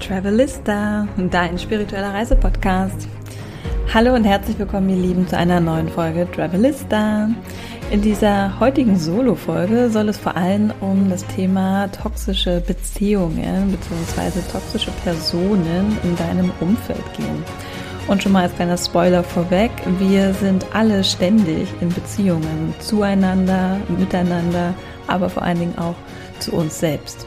Travelista, dein spiritueller Reisepodcast. Hallo und herzlich willkommen, ihr Lieben, zu einer neuen Folge Travelista. In dieser heutigen Solo-Folge soll es vor allem um das Thema toxische Beziehungen bzw. toxische Personen in deinem Umfeld gehen. Und schon mal als kleiner Spoiler vorweg, wir sind alle ständig in Beziehungen zueinander, miteinander, aber vor allen Dingen auch zu uns selbst.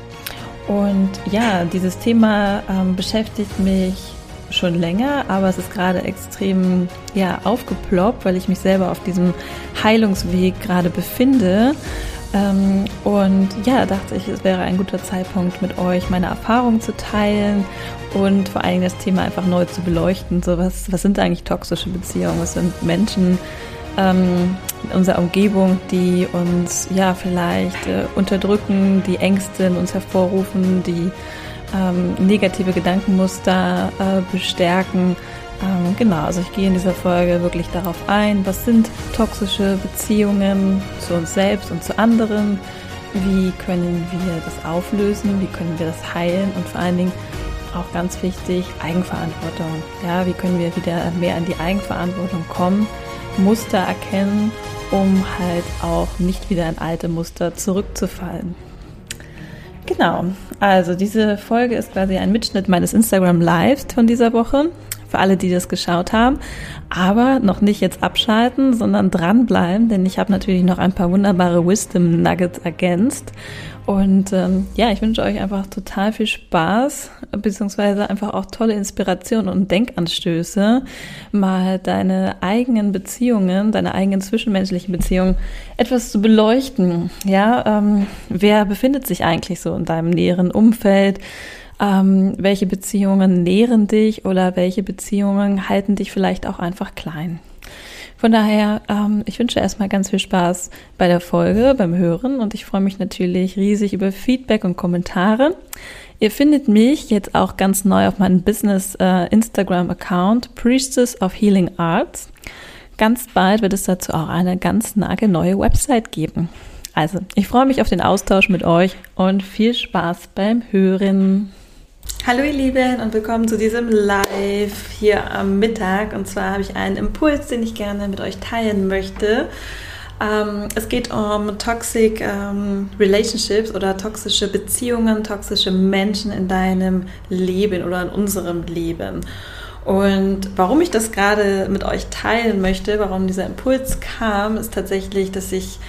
Und ja, dieses Thema ähm, beschäftigt mich schon länger, aber es ist gerade extrem ja, aufgeploppt, weil ich mich selber auf diesem Heilungsweg gerade befinde. Ähm, und ja, dachte ich, es wäre ein guter Zeitpunkt, mit euch meine Erfahrungen zu teilen und vor allem das Thema einfach neu zu beleuchten. So, was, was sind eigentlich toxische Beziehungen? Was sind Menschen, ähm, in unserer Umgebung, die uns ja vielleicht äh, unterdrücken, die Ängste in uns hervorrufen, die ähm, negative Gedankenmuster äh, bestärken. Ähm, genau, also ich gehe in dieser Folge wirklich darauf ein, was sind toxische Beziehungen zu uns selbst und zu anderen, wie können wir das auflösen, wie können wir das heilen und vor allen Dingen auch ganz wichtig, Eigenverantwortung. Ja, wie können wir wieder mehr an die Eigenverantwortung kommen Muster erkennen, um halt auch nicht wieder in alte Muster zurückzufallen. Genau, also diese Folge ist quasi ein Mitschnitt meines Instagram Lives von dieser Woche. Für alle, die das geschaut haben. Aber noch nicht jetzt abschalten, sondern dranbleiben, denn ich habe natürlich noch ein paar wunderbare Wisdom Nuggets ergänzt. Und ähm, ja, ich wünsche euch einfach total viel Spaß, beziehungsweise einfach auch tolle Inspirationen und Denkanstöße, mal deine eigenen Beziehungen, deine eigenen zwischenmenschlichen Beziehungen etwas zu beleuchten. Ja, ähm, wer befindet sich eigentlich so in deinem näheren Umfeld? Ähm, welche Beziehungen nähren dich oder welche Beziehungen halten dich vielleicht auch einfach klein? Von daher, ähm, ich wünsche erstmal ganz viel Spaß bei der Folge, beim Hören und ich freue mich natürlich riesig über Feedback und Kommentare. Ihr findet mich jetzt auch ganz neu auf meinem Business äh, Instagram Account Priestess of Healing Arts. Ganz bald wird es dazu auch eine ganz nagelneue Website geben. Also, ich freue mich auf den Austausch mit euch und viel Spaß beim Hören. Hallo ihr Lieben und willkommen zu diesem Live hier am Mittag. Und zwar habe ich einen Impuls, den ich gerne mit euch teilen möchte. Ähm, es geht um Toxic ähm, Relationships oder toxische Beziehungen, toxische Menschen in deinem Leben oder in unserem Leben. Und warum ich das gerade mit euch teilen möchte, warum dieser Impuls kam, ist tatsächlich, dass ich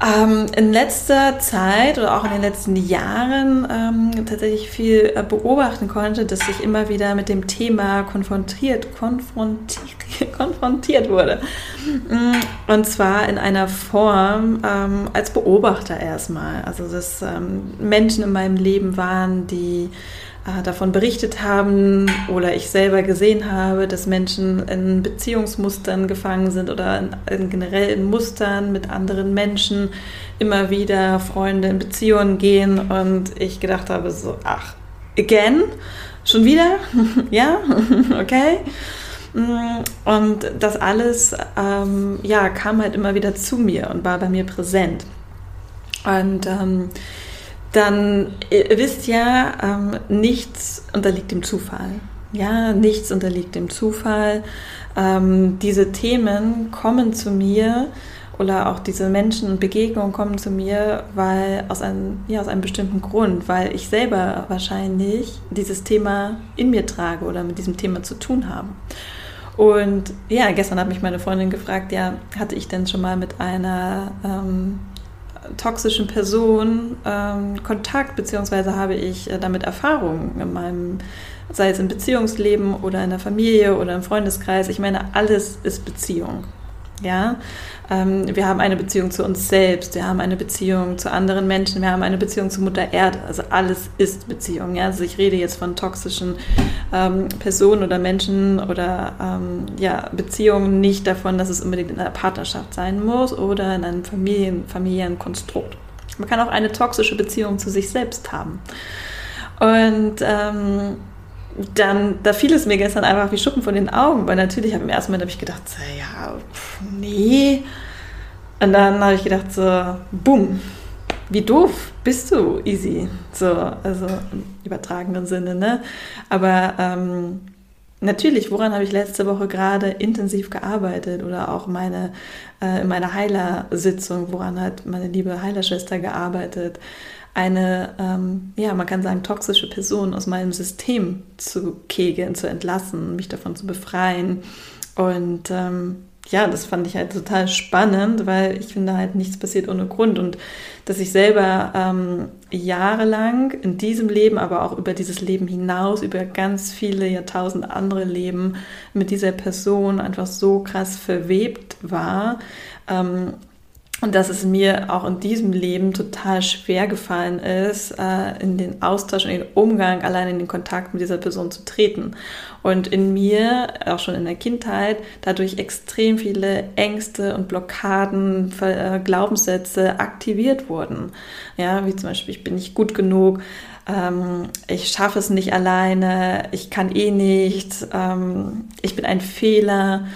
ähm, in letzter Zeit oder auch in den letzten Jahren ähm, tatsächlich viel äh, beobachten konnte, dass ich immer wieder mit dem Thema konfrontiert, konfrontiert, konfrontiert wurde. Mm, und zwar in einer Form ähm, als Beobachter erstmal. Also dass ähm, Menschen in meinem Leben waren, die davon berichtet haben oder ich selber gesehen habe, dass Menschen in Beziehungsmustern gefangen sind oder in, in generell in Mustern mit anderen Menschen immer wieder Freunde in Beziehungen gehen und ich gedacht habe so, ach, again? Schon wieder? ja, okay. Mm, und das alles ähm, ja, kam halt immer wieder zu mir und war bei mir präsent. Und ähm, dann ihr wisst ja, ähm, nichts unterliegt dem Zufall. Ja, nichts unterliegt dem Zufall. Ähm, diese Themen kommen zu mir oder auch diese Menschen und Begegnungen kommen zu mir, weil aus einem, ja, aus einem bestimmten Grund, weil ich selber wahrscheinlich dieses Thema in mir trage oder mit diesem Thema zu tun habe. Und ja, gestern hat mich meine Freundin gefragt, ja, hatte ich denn schon mal mit einer ähm, toxischen Person ähm, Kontakt, beziehungsweise habe ich äh, damit Erfahrungen in meinem, sei es im Beziehungsleben oder in der Familie oder im Freundeskreis. Ich meine, alles ist Beziehung. Ja, ähm, wir haben eine Beziehung zu uns selbst, wir haben eine Beziehung zu anderen Menschen, wir haben eine Beziehung zu Mutter Erde. Also alles ist Beziehung. Ja? Also ich rede jetzt von toxischen ähm, Personen oder Menschen oder ähm, ja, Beziehungen, nicht davon, dass es unbedingt in einer Partnerschaft sein muss oder in einem Familien, familiären Konstrukt. Man kann auch eine toxische Beziehung zu sich selbst haben. Und ähm, dann, da fiel es mir gestern einfach wie Schuppen von den Augen, weil natürlich habe im ersten Moment habe ich gedacht, so, ja, pff, nee. Und dann habe ich gedacht, so, bumm, wie doof bist du, easy. So, also im übertragenen Sinne, ne? Aber ähm, natürlich, woran habe ich letzte Woche gerade intensiv gearbeitet oder auch meine, äh, in meiner Heilersitzung, woran hat meine liebe Heilerschwester gearbeitet? Eine, ähm, ja, man kann sagen, toxische Person aus meinem System zu kegeln, zu entlassen, mich davon zu befreien. Und ähm, ja, das fand ich halt total spannend, weil ich finde halt nichts passiert ohne Grund und dass ich selber ähm, jahrelang in diesem Leben, aber auch über dieses Leben hinaus, über ganz viele Jahrtausend andere Leben mit dieser Person einfach so krass verwebt war, ähm, und dass es mir auch in diesem Leben total schwer gefallen ist, äh, in den Austausch und den Umgang, allein in den Kontakt mit dieser Person zu treten. Und in mir, auch schon in der Kindheit, dadurch extrem viele Ängste und Blockaden, äh, Glaubenssätze aktiviert wurden. Ja, wie zum Beispiel, ich bin nicht gut genug, ähm, ich schaffe es nicht alleine, ich kann eh nicht, ähm, ich bin ein Fehler.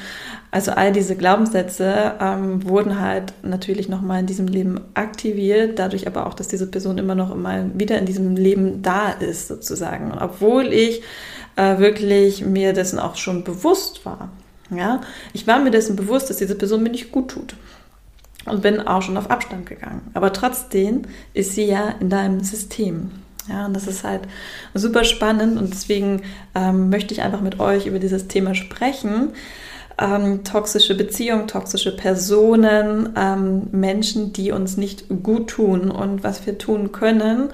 Also all diese Glaubenssätze ähm, wurden halt natürlich nochmal in diesem Leben aktiviert, dadurch aber auch, dass diese Person immer noch mal wieder in diesem Leben da ist, sozusagen. Und obwohl ich äh, wirklich mir dessen auch schon bewusst war. Ja, ich war mir dessen bewusst, dass diese Person mir nicht gut tut und bin auch schon auf Abstand gegangen. Aber trotzdem ist sie ja in deinem System. Ja, und das ist halt super spannend und deswegen ähm, möchte ich einfach mit euch über dieses Thema sprechen, ähm, toxische Beziehungen, toxische Personen, ähm, Menschen, die uns nicht gut tun und was wir tun können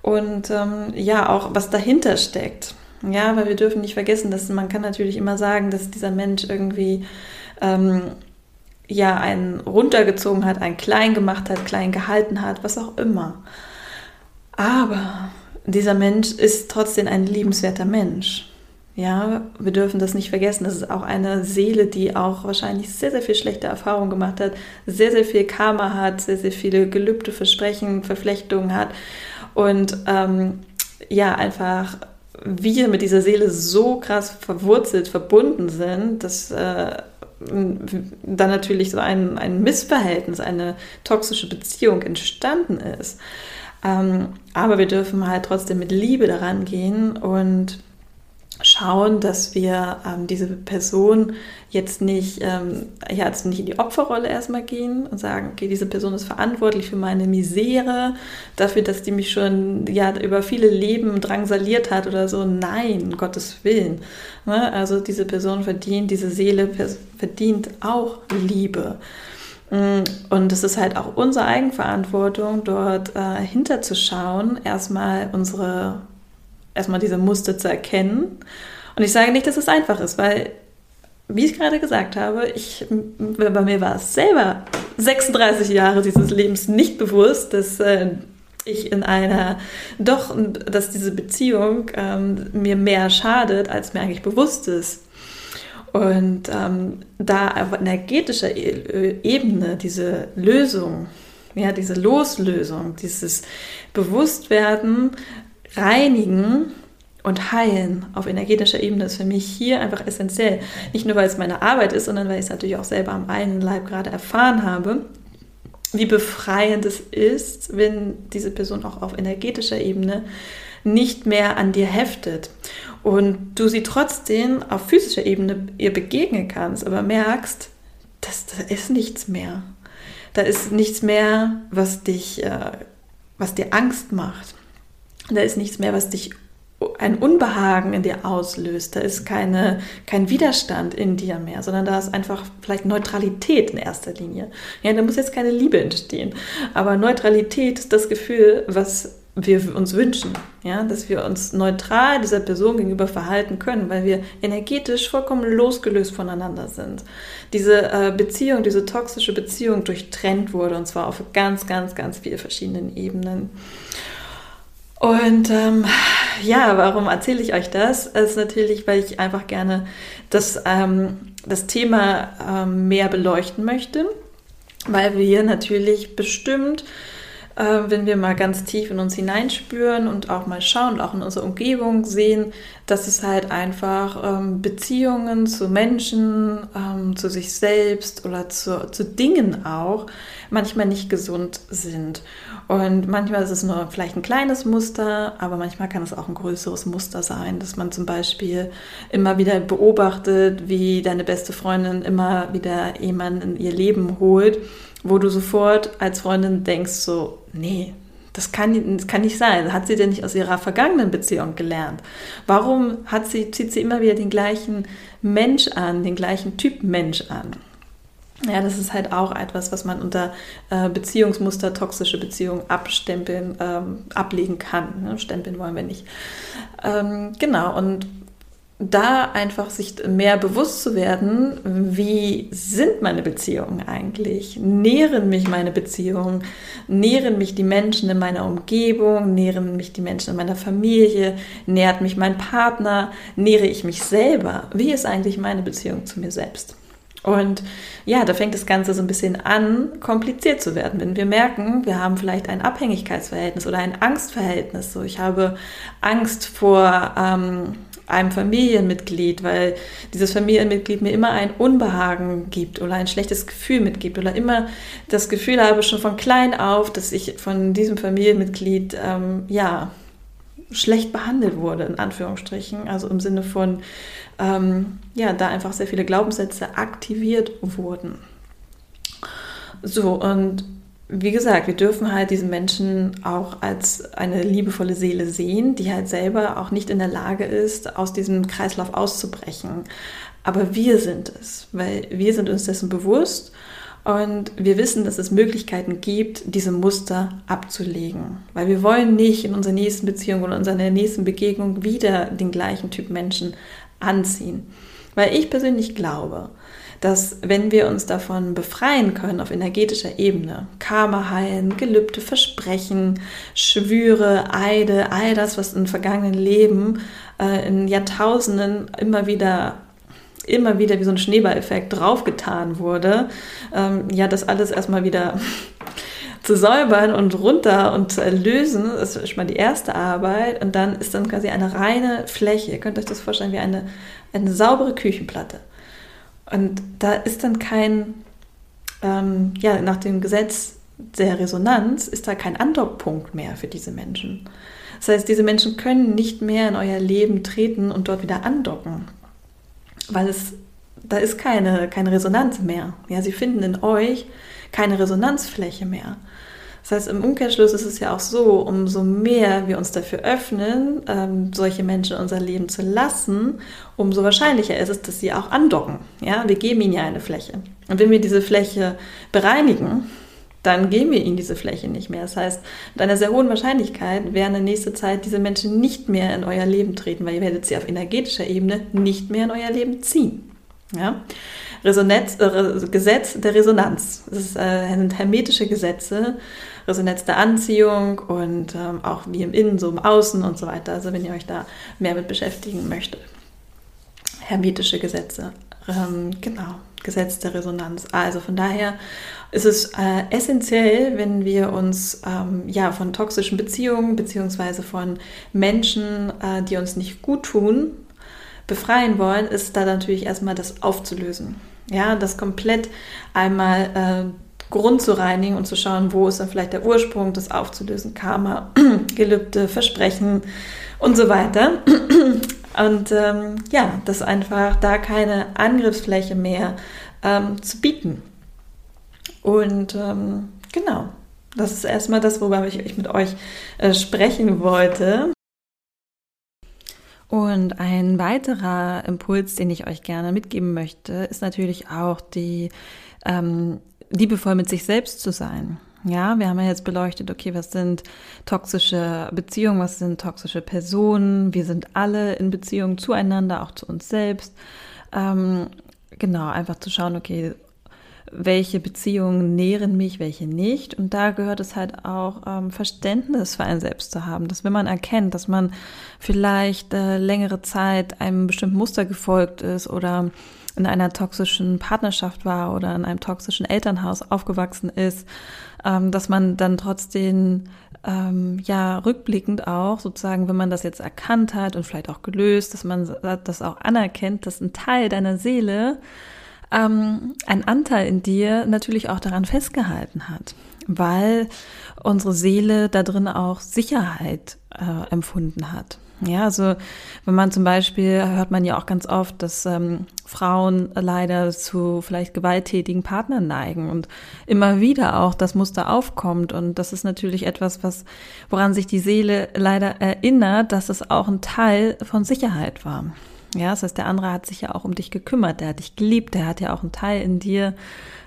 und ähm, ja, auch was dahinter steckt. Ja, weil wir dürfen nicht vergessen, dass man kann natürlich immer sagen, dass dieser Mensch irgendwie ähm, ja einen runtergezogen hat, einen klein gemacht hat, klein gehalten hat, was auch immer. Aber dieser Mensch ist trotzdem ein liebenswerter Mensch. Ja, wir dürfen das nicht vergessen. Das ist auch eine Seele, die auch wahrscheinlich sehr, sehr viel schlechte Erfahrungen gemacht hat, sehr, sehr viel Karma hat, sehr, sehr viele gelübde Versprechen, Verflechtungen hat und ähm, ja, einfach wir mit dieser Seele so krass verwurzelt, verbunden sind, dass äh, dann natürlich so ein, ein Missverhältnis, eine toxische Beziehung entstanden ist. Ähm, aber wir dürfen halt trotzdem mit Liebe daran gehen und schauen, dass wir ähm, diese Person jetzt nicht, ähm, ja, also nicht in die Opferrolle erstmal gehen und sagen, okay, diese Person ist verantwortlich für meine Misere, dafür, dass die mich schon ja, über viele Leben drangsaliert hat oder so. Nein, Gottes Willen. Ne? Also diese Person verdient, diese Seele verdient auch Liebe. Mm, und es ist halt auch unsere Eigenverantwortung, dort äh, hinterzuschauen, erstmal unsere erstmal diese Muster zu erkennen. Und ich sage nicht, dass es einfach ist, weil, wie ich gerade gesagt habe, ich, bei mir war es selber 36 Jahre dieses Lebens nicht bewusst, dass äh, ich in einer, doch, dass diese Beziehung ähm, mir mehr schadet, als mir eigentlich bewusst ist. Und ähm, da auf energetischer e Ebene diese Lösung, ja, diese Loslösung, dieses Bewusstwerden, reinigen und heilen auf energetischer Ebene ist für mich hier einfach essentiell. Nicht nur, weil es meine Arbeit ist, sondern weil ich es natürlich auch selber am eigenen Leib gerade erfahren habe, wie befreiend es ist, wenn diese Person auch auf energetischer Ebene nicht mehr an dir heftet und du sie trotzdem auf physischer Ebene ihr begegnen kannst, aber merkst, dass da ist nichts mehr. Da ist nichts mehr, was dich, äh, was dir Angst macht da ist nichts mehr, was dich ein Unbehagen in dir auslöst. Da ist keine, kein Widerstand in dir mehr, sondern da ist einfach vielleicht Neutralität in erster Linie. Ja, da muss jetzt keine Liebe entstehen. Aber Neutralität ist das Gefühl, was wir uns wünschen, ja, dass wir uns neutral dieser Person gegenüber verhalten können, weil wir energetisch vollkommen losgelöst voneinander sind. Diese äh, Beziehung, diese toxische Beziehung durchtrennt wurde und zwar auf ganz, ganz, ganz vielen verschiedenen Ebenen. Und ähm, ja, warum erzähle ich euch das? Das ist natürlich, weil ich einfach gerne das, ähm, das Thema ähm, mehr beleuchten möchte, weil wir natürlich bestimmt äh, wenn wir mal ganz tief in uns hineinspüren und auch mal schauen auch in unserer Umgebung sehen, dass es halt einfach ähm, Beziehungen zu Menschen, ähm, zu sich selbst oder zu, zu Dingen auch manchmal nicht gesund sind. Und manchmal ist es nur vielleicht ein kleines Muster, aber manchmal kann es auch ein größeres Muster sein, dass man zum Beispiel immer wieder beobachtet, wie deine beste Freundin immer wieder jemanden in ihr Leben holt, wo du sofort als Freundin denkst so, nee, das kann, das kann nicht sein. Hat sie denn nicht aus ihrer vergangenen Beziehung gelernt? Warum hat sie, zieht sie immer wieder den gleichen Mensch an, den gleichen Typ Mensch an? Ja, das ist halt auch etwas, was man unter äh, Beziehungsmuster, toxische Beziehungen abstempeln, ähm, ablegen kann. Ne? Stempeln wollen wir nicht. Ähm, genau, und da einfach sich mehr bewusst zu werden, wie sind meine Beziehungen eigentlich? Nähren mich meine Beziehungen? Nähren mich die Menschen in meiner Umgebung? Nähren mich die Menschen in meiner Familie? Nährt mich mein Partner? Nähre ich mich selber? Wie ist eigentlich meine Beziehung zu mir selbst? Und ja, da fängt das Ganze so ein bisschen an, kompliziert zu werden. Wenn wir merken, wir haben vielleicht ein Abhängigkeitsverhältnis oder ein Angstverhältnis. So, ich habe Angst vor ähm, einem Familienmitglied, weil dieses Familienmitglied mir immer ein Unbehagen gibt oder ein schlechtes Gefühl mitgibt oder immer das Gefühl habe schon von klein auf, dass ich von diesem Familienmitglied ähm, ja schlecht behandelt wurde, in Anführungsstrichen. Also im Sinne von, ähm, ja, da einfach sehr viele Glaubenssätze aktiviert wurden. So, und wie gesagt, wir dürfen halt diesen Menschen auch als eine liebevolle Seele sehen, die halt selber auch nicht in der Lage ist, aus diesem Kreislauf auszubrechen. Aber wir sind es, weil wir sind uns dessen bewusst und wir wissen, dass es Möglichkeiten gibt, diese Muster abzulegen. Weil wir wollen nicht in unserer nächsten Beziehung oder in unserer nächsten Begegnung wieder den gleichen Typ Menschen anziehen. Weil ich persönlich glaube, dass wenn wir uns davon befreien können auf energetischer Ebene, Karma heilen, Gelübde, Versprechen, Schwüre, Eide, all das, was in vergangenen Leben, äh, in Jahrtausenden immer wieder immer wieder wie so ein Schneeballeffekt draufgetan wurde, ähm, ja, das alles erstmal wieder zu säubern und runter und zu erlösen, das ist schon mal die erste Arbeit. Und dann ist dann quasi eine reine Fläche. Ihr könnt euch das vorstellen wie eine, eine saubere Küchenplatte. Und da ist dann kein, ähm, ja, nach dem Gesetz der Resonanz ist da kein Andockpunkt mehr für diese Menschen. Das heißt, diese Menschen können nicht mehr in euer Leben treten und dort wieder andocken weil es, da ist keine, keine Resonanz mehr. Ja, sie finden in euch keine Resonanzfläche mehr. Das heißt, im Umkehrschluss ist es ja auch so, umso mehr wir uns dafür öffnen, ähm, solche Menschen in unser Leben zu lassen, umso wahrscheinlicher ist es, dass sie auch andocken. Ja, wir geben ihnen ja eine Fläche. Und wenn wir diese Fläche bereinigen, dann geben wir ihnen diese Fläche nicht mehr. Das heißt, mit einer sehr hohen Wahrscheinlichkeit werden in nächster Zeit diese Menschen nicht mehr in euer Leben treten, weil ihr werdet sie auf energetischer Ebene nicht mehr in euer Leben ziehen. Ja? Resonanz, äh, Gesetz der Resonanz. Das ist, äh, sind hermetische Gesetze, Resonanz der Anziehung und ähm, auch wie im Innen, so im Außen und so weiter. Also wenn ihr euch da mehr mit beschäftigen möchtet. Hermetische Gesetze. Ähm, genau. Gesetz der Resonanz. Also von daher ist es äh, essentiell, wenn wir uns ähm, ja von toxischen Beziehungen beziehungsweise von Menschen, äh, die uns nicht gut tun, befreien wollen, ist da natürlich erstmal das aufzulösen. Ja, das komplett einmal äh, Grund zu reinigen und zu schauen, wo ist dann vielleicht der Ursprung, das aufzulösen, Karma, Gelübde, Versprechen und so weiter. Und ähm, ja, dass einfach da keine Angriffsfläche mehr ähm, zu bieten. Und ähm, genau, das ist erstmal das, worüber ich mit euch äh, sprechen wollte. Und ein weiterer Impuls, den ich euch gerne mitgeben möchte, ist natürlich auch die ähm, liebevoll mit sich selbst zu sein. Ja, wir haben ja jetzt beleuchtet, okay, was sind toxische Beziehungen, was sind toxische Personen. Wir sind alle in Beziehung zueinander, auch zu uns selbst. Ähm, genau, einfach zu schauen, okay, welche Beziehungen nähren mich, welche nicht. Und da gehört es halt auch, ähm, Verständnis für einen selbst zu haben. Dass wenn man erkennt, dass man vielleicht äh, längere Zeit einem bestimmten Muster gefolgt ist oder in einer toxischen Partnerschaft war oder in einem toxischen Elternhaus aufgewachsen ist, ähm, dass man dann trotzdem ähm, ja rückblickend auch sozusagen, wenn man das jetzt erkannt hat und vielleicht auch gelöst, dass man das auch anerkennt, dass ein Teil deiner Seele ähm, ein Anteil in dir natürlich auch daran festgehalten hat, weil unsere Seele da drin auch Sicherheit äh, empfunden hat. Ja, also wenn man zum Beispiel, hört man ja auch ganz oft, dass ähm, Frauen leider zu vielleicht gewalttätigen Partnern neigen und immer wieder auch das Muster aufkommt. Und das ist natürlich etwas, was, woran sich die Seele leider erinnert, dass es auch ein Teil von Sicherheit war. Ja, das heißt, der andere hat sich ja auch um dich gekümmert, der hat dich geliebt, der hat ja auch einen Teil in dir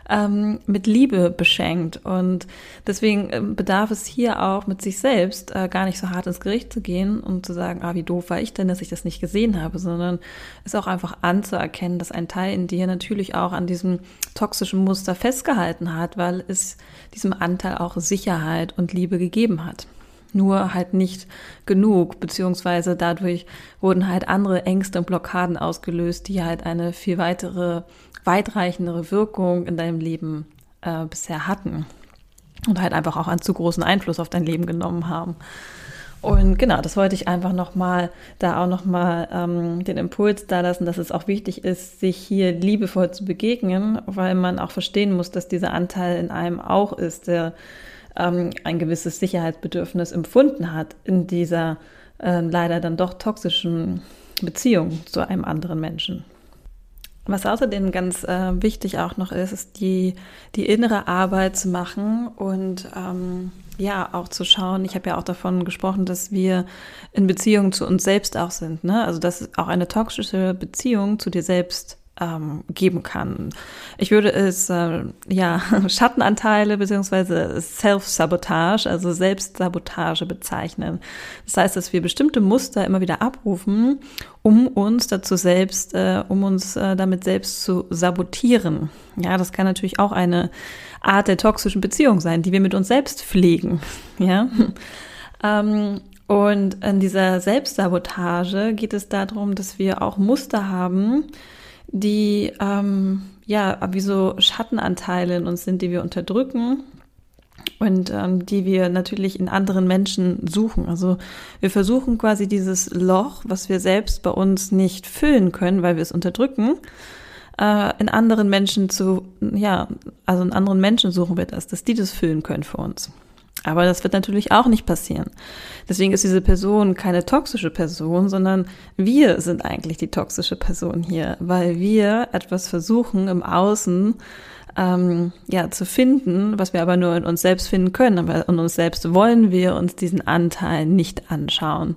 ähm, mit Liebe beschenkt. Und deswegen äh, bedarf es hier auch mit sich selbst äh, gar nicht so hart ins Gericht zu gehen und zu sagen, ah, wie doof war ich denn, dass ich das nicht gesehen habe, sondern es auch einfach anzuerkennen, dass ein Teil in dir natürlich auch an diesem toxischen Muster festgehalten hat, weil es diesem Anteil auch Sicherheit und Liebe gegeben hat nur halt nicht genug, beziehungsweise dadurch wurden halt andere Ängste und Blockaden ausgelöst, die halt eine viel weitere, weitreichendere Wirkung in deinem Leben äh, bisher hatten und halt einfach auch einen zu großen Einfluss auf dein Leben genommen haben. Und genau, das wollte ich einfach nochmal, da auch nochmal ähm, den Impuls da lassen, dass es auch wichtig ist, sich hier liebevoll zu begegnen, weil man auch verstehen muss, dass dieser Anteil in einem auch ist, der ähm, ein gewisses Sicherheitsbedürfnis empfunden hat in dieser äh, leider dann doch toxischen Beziehung zu einem anderen Menschen. Was außerdem ganz äh, wichtig auch noch ist, ist die, die innere Arbeit zu machen und ähm, ja, auch zu schauen. Ich habe ja auch davon gesprochen, dass wir in Beziehung zu uns selbst auch sind. Ne? Also dass auch eine toxische Beziehung zu dir selbst ähm, geben kann. Ich würde es äh, ja Schattenanteile beziehungsweise Self-Sabotage, also Selbstsabotage bezeichnen. Das heißt, dass wir bestimmte Muster immer wieder abrufen, um uns dazu selbst, äh, um uns äh, damit selbst zu sabotieren. Ja, das kann natürlich auch eine Art der toxischen Beziehung sein, die wir mit uns selbst pflegen. Ja. Ähm, und in dieser Selbstsabotage geht es darum, dass wir auch Muster haben, die ähm, ja wie so Schattenanteile in uns sind, die wir unterdrücken und ähm, die wir natürlich in anderen Menschen suchen. Also wir versuchen quasi dieses Loch, was wir selbst bei uns nicht füllen können, weil wir es unterdrücken, äh, in anderen Menschen zu, ja, also in anderen Menschen suchen wir das, dass die das füllen können für uns. Aber das wird natürlich auch nicht passieren. Deswegen ist diese Person keine toxische Person, sondern wir sind eigentlich die toxische Person hier, weil wir etwas versuchen im Außen ähm, ja zu finden, was wir aber nur in uns selbst finden können. Aber in uns selbst wollen wir uns diesen Anteil nicht anschauen.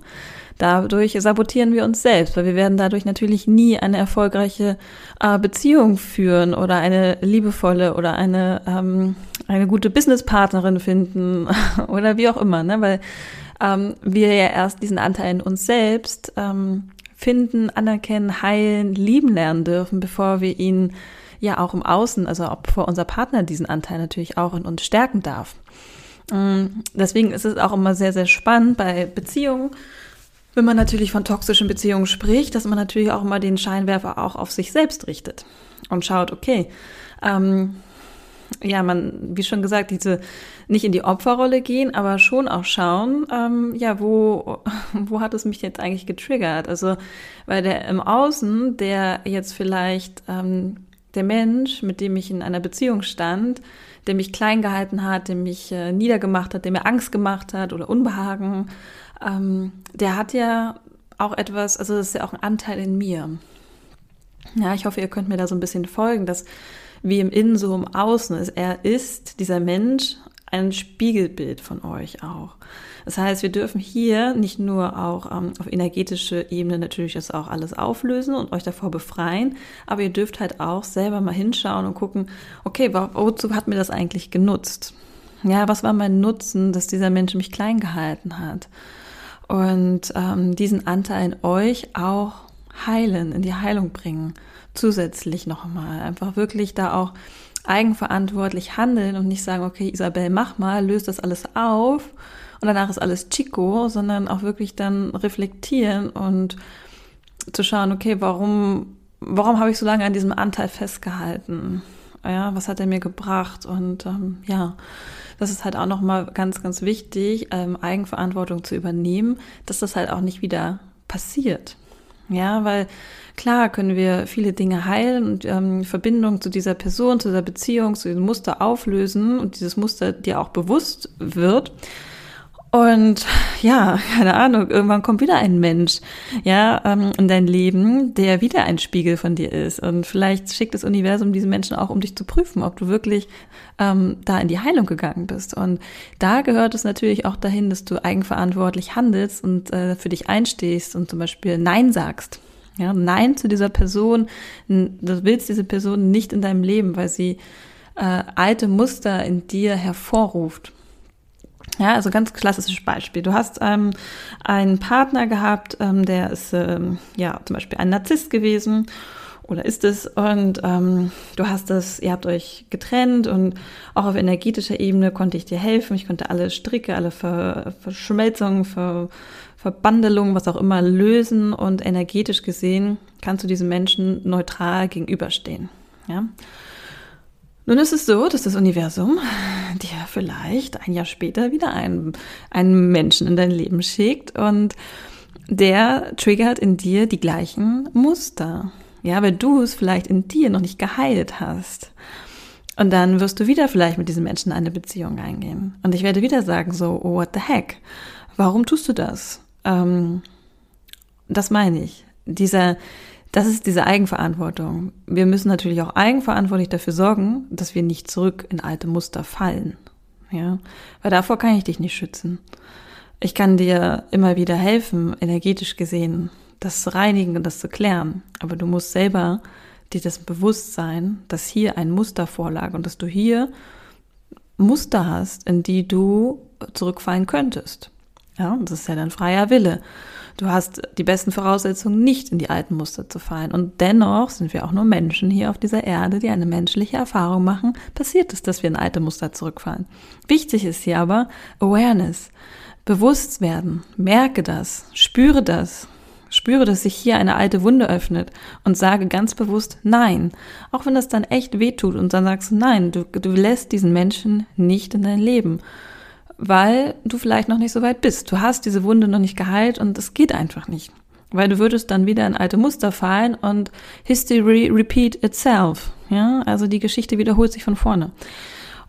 Dadurch sabotieren wir uns selbst, weil wir werden dadurch natürlich nie eine erfolgreiche äh, Beziehung führen oder eine liebevolle oder eine, ähm, eine gute Businesspartnerin finden oder wie auch immer, ne? weil ähm, wir ja erst diesen Anteil in uns selbst ähm, finden, anerkennen, heilen, lieben lernen dürfen, bevor wir ihn ja auch im Außen, also ob vor unser Partner diesen Anteil natürlich auch in uns stärken darf. Ähm, deswegen ist es auch immer sehr, sehr spannend bei Beziehungen wenn man natürlich von toxischen Beziehungen spricht, dass man natürlich auch mal den Scheinwerfer auch auf sich selbst richtet und schaut, okay, ähm, ja, man, wie schon gesagt, diese nicht in die Opferrolle gehen, aber schon auch schauen, ähm, ja, wo, wo hat es mich jetzt eigentlich getriggert? Also, weil der im Außen, der jetzt vielleicht ähm, der Mensch, mit dem ich in einer Beziehung stand, der mich klein gehalten hat, der mich äh, niedergemacht hat, der mir Angst gemacht hat oder Unbehagen, ähm, der hat ja auch etwas, also das ist ja auch ein Anteil in mir. Ja, ich hoffe, ihr könnt mir da so ein bisschen folgen, dass wie im Innen so im Außen ist. Er ist, dieser Mensch, ein Spiegelbild von euch auch. Das heißt, wir dürfen hier nicht nur auch ähm, auf energetische Ebene natürlich das auch alles auflösen und euch davor befreien, aber ihr dürft halt auch selber mal hinschauen und gucken, okay, wozu hat mir das eigentlich genutzt? Ja, was war mein Nutzen, dass dieser Mensch mich klein gehalten hat? und ähm, diesen Anteil in euch auch heilen, in die Heilung bringen. Zusätzlich nochmal. Einfach wirklich da auch eigenverantwortlich handeln und nicht sagen, okay, Isabel, mach mal, löst das alles auf und danach ist alles Chico, sondern auch wirklich dann reflektieren und zu schauen, okay, warum warum habe ich so lange an diesem Anteil festgehalten? Ja, was hat er mir gebracht? Und ähm, ja, das ist halt auch nochmal ganz, ganz wichtig, ähm, Eigenverantwortung zu übernehmen, dass das halt auch nicht wieder passiert. Ja, weil klar können wir viele Dinge heilen und ähm, Verbindung zu dieser Person, zu dieser Beziehung, zu diesem Muster auflösen und dieses Muster dir auch bewusst wird. Und ja, keine Ahnung, irgendwann kommt wieder ein Mensch, ja, ähm, in dein Leben, der wieder ein Spiegel von dir ist. Und vielleicht schickt das Universum diesen Menschen auch, um dich zu prüfen, ob du wirklich ähm, da in die Heilung gegangen bist. Und da gehört es natürlich auch dahin, dass du eigenverantwortlich handelst und äh, für dich einstehst und zum Beispiel Nein sagst. Ja, Nein zu dieser Person. Du willst diese Person nicht in deinem Leben, weil sie äh, alte Muster in dir hervorruft. Ja, also ganz klassisches Beispiel. Du hast ähm, einen Partner gehabt, ähm, der ist ähm, ja zum Beispiel ein Narzisst gewesen oder ist es und ähm, du hast das, ihr habt euch getrennt und auch auf energetischer Ebene konnte ich dir helfen. Ich konnte alle Stricke, alle Ver Verschmelzungen, Ver Verbandelungen, was auch immer lösen und energetisch gesehen kannst du diesem Menschen neutral gegenüberstehen. Ja. Nun ist es so, dass das Universum dir vielleicht ein Jahr später wieder einen, einen Menschen in dein Leben schickt und der triggert in dir die gleichen Muster. Ja, weil du es vielleicht in dir noch nicht geheilt hast. Und dann wirst du wieder vielleicht mit diesem Menschen eine Beziehung eingehen. Und ich werde wieder sagen, so, oh, what the heck? Warum tust du das? Ähm, das meine ich. Dieser, das ist diese Eigenverantwortung. Wir müssen natürlich auch eigenverantwortlich dafür sorgen, dass wir nicht zurück in alte Muster fallen. Ja, weil davor kann ich dich nicht schützen. Ich kann dir immer wieder helfen, energetisch gesehen, das zu reinigen und das zu klären. Aber du musst selber dir das bewusst sein, dass hier ein Muster vorlag und dass du hier Muster hast, in die du zurückfallen könntest. Ja, das ist ja dein freier Wille. Du hast die besten Voraussetzungen, nicht in die alten Muster zu fallen. Und dennoch sind wir auch nur Menschen hier auf dieser Erde, die eine menschliche Erfahrung machen. Passiert es, dass wir in alte Muster zurückfallen. Wichtig ist hier aber Awareness. Bewusst werden. Merke das. Spüre das. Spüre, dass sich hier eine alte Wunde öffnet und sage ganz bewusst Nein. Auch wenn das dann echt wehtut und dann sagst du Nein, du, du lässt diesen Menschen nicht in dein Leben weil du vielleicht noch nicht so weit bist. Du hast diese Wunde noch nicht geheilt und es geht einfach nicht. Weil du würdest dann wieder in alte Muster fallen und History repeat itself. Ja, also die Geschichte wiederholt sich von vorne.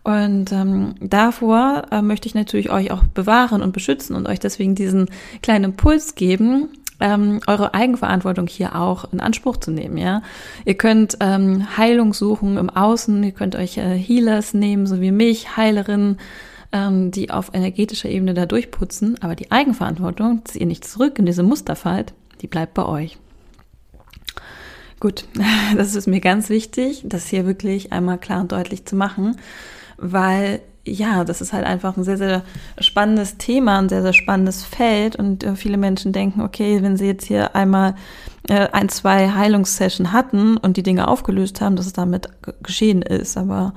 Und ähm, davor äh, möchte ich natürlich euch auch bewahren und beschützen und euch deswegen diesen kleinen Impuls geben, ähm, eure Eigenverantwortung hier auch in Anspruch zu nehmen. Ja, ihr könnt ähm, Heilung suchen im Außen, ihr könnt euch äh, Healers nehmen, so wie mich, Heilerinnen ähm, die auf energetischer Ebene da durchputzen, aber die Eigenverantwortung, dass ihr nicht zurück in diese Muster fallt, die bleibt bei euch. Gut, das ist mir ganz wichtig, das hier wirklich einmal klar und deutlich zu machen, weil ja, das ist halt einfach ein sehr, sehr spannendes Thema, ein sehr, sehr spannendes Feld und äh, viele Menschen denken, okay, wenn sie jetzt hier einmal äh, ein, zwei Heilungssession hatten und die Dinge aufgelöst haben, dass es damit geschehen ist, aber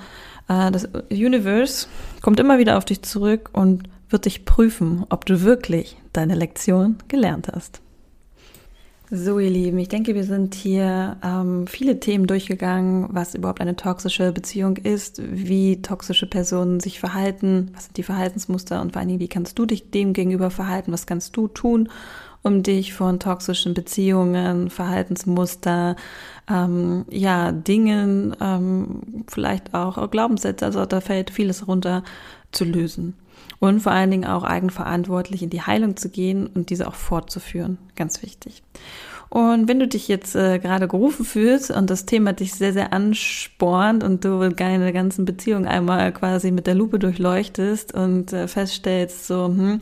das Universe kommt immer wieder auf dich zurück und wird dich prüfen, ob du wirklich deine Lektion gelernt hast. So, ihr Lieben, ich denke, wir sind hier ähm, viele Themen durchgegangen, was überhaupt eine toxische Beziehung ist, wie toxische Personen sich verhalten, was sind die Verhaltensmuster und vor allen Dingen, wie kannst du dich dem gegenüber verhalten, was kannst du tun, um dich von toxischen Beziehungen, Verhaltensmuster, ähm, ja, Dingen, ähm, vielleicht auch Glaubenssätze, also da fällt vieles runter zu lösen. Und vor allen Dingen auch eigenverantwortlich in die Heilung zu gehen und diese auch fortzuführen. Ganz wichtig. Und wenn du dich jetzt äh, gerade gerufen fühlst und das Thema dich sehr, sehr anspornt und du deine ganzen Beziehungen einmal quasi mit der Lupe durchleuchtest und äh, feststellst, so, hm,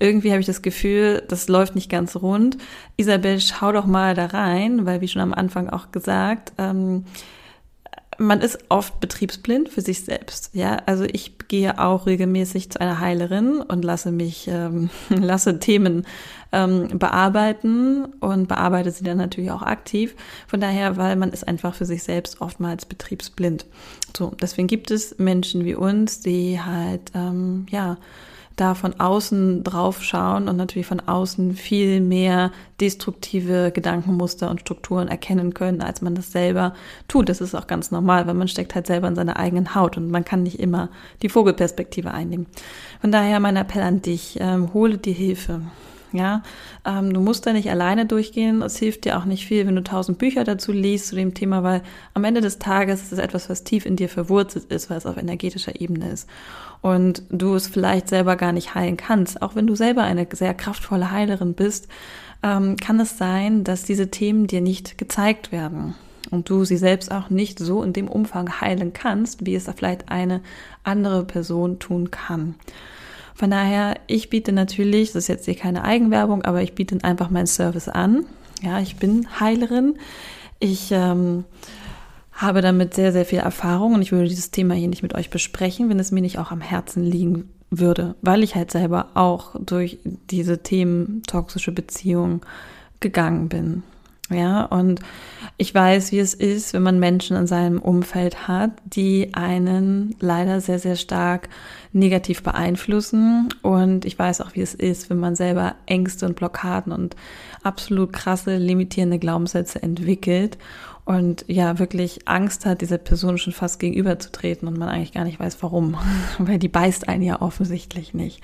irgendwie habe ich das Gefühl, das läuft nicht ganz rund. Isabel, schau doch mal da rein, weil wie schon am Anfang auch gesagt, ähm, man ist oft betriebsblind für sich selbst. Ja, also ich gehe auch regelmäßig zu einer Heilerin und lasse mich, ähm, lasse Themen ähm, bearbeiten und bearbeite sie dann natürlich auch aktiv. Von daher, weil man ist einfach für sich selbst oftmals betriebsblind. So, deswegen gibt es Menschen wie uns, die halt, ähm, ja, da von außen drauf schauen und natürlich von außen viel mehr destruktive Gedankenmuster und Strukturen erkennen können, als man das selber tut. Das ist auch ganz normal, weil man steckt halt selber in seiner eigenen Haut und man kann nicht immer die Vogelperspektive einnehmen. Von daher mein Appell an dich, ähm, hole dir Hilfe. Ja, ähm, du musst da nicht alleine durchgehen. Es hilft dir auch nicht viel, wenn du tausend Bücher dazu liest zu dem Thema, weil am Ende des Tages ist es etwas, was tief in dir verwurzelt ist, weil es auf energetischer Ebene ist. Und du es vielleicht selber gar nicht heilen kannst. Auch wenn du selber eine sehr kraftvolle Heilerin bist, ähm, kann es sein, dass diese Themen dir nicht gezeigt werden und du sie selbst auch nicht so in dem Umfang heilen kannst, wie es da vielleicht eine andere Person tun kann. Von daher, ich biete natürlich, das ist jetzt hier keine Eigenwerbung, aber ich biete einfach meinen Service an. Ja, ich bin Heilerin. Ich ähm, habe damit sehr, sehr viel Erfahrung und ich würde dieses Thema hier nicht mit euch besprechen, wenn es mir nicht auch am Herzen liegen würde, weil ich halt selber auch durch diese Themen toxische Beziehungen gegangen bin. Ja, und ich weiß, wie es ist, wenn man Menschen in seinem Umfeld hat, die einen leider sehr, sehr stark negativ beeinflussen. Und ich weiß auch, wie es ist, wenn man selber Ängste und Blockaden und absolut krasse limitierende Glaubenssätze entwickelt und ja, wirklich Angst hat, dieser Person schon fast gegenüberzutreten und man eigentlich gar nicht weiß, warum. Weil die beißt einen ja offensichtlich nicht.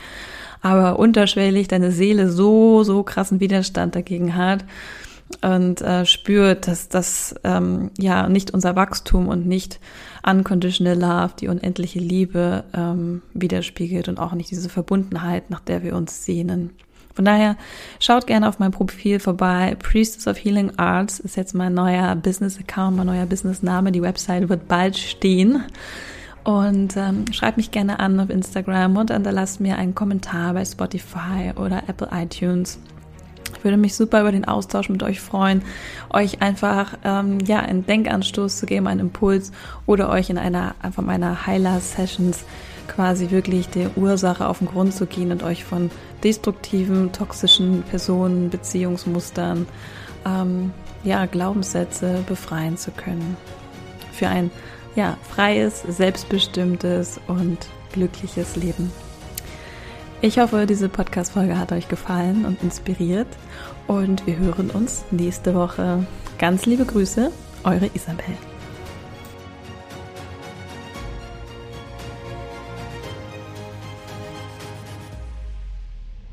Aber unterschwellig deine Seele so, so krassen Widerstand dagegen hat, und äh, spürt, dass das ähm, ja nicht unser Wachstum und nicht unconditional love, die unendliche Liebe ähm, widerspiegelt und auch nicht diese Verbundenheit, nach der wir uns sehnen. Von daher schaut gerne auf mein Profil vorbei. Priestess of Healing Arts ist jetzt mein neuer Business-Account, mein neuer Business-Name. Die Website wird bald stehen. Und ähm, schreibt mich gerne an auf Instagram und hinterlasst mir einen Kommentar bei Spotify oder Apple iTunes. Ich würde mich super über den Austausch mit euch freuen, euch einfach ähm, ja einen Denkanstoß zu geben, einen Impuls oder euch in einer einfach meiner Heiler Sessions quasi wirklich der Ursache auf den Grund zu gehen und euch von destruktiven, toxischen Personen, Beziehungsmustern, ähm, ja Glaubenssätze befreien zu können. Für ein ja freies, selbstbestimmtes und glückliches Leben. Ich hoffe, diese Podcast-Folge hat euch gefallen und inspiriert und wir hören uns nächste Woche. Ganz liebe Grüße, eure Isabel.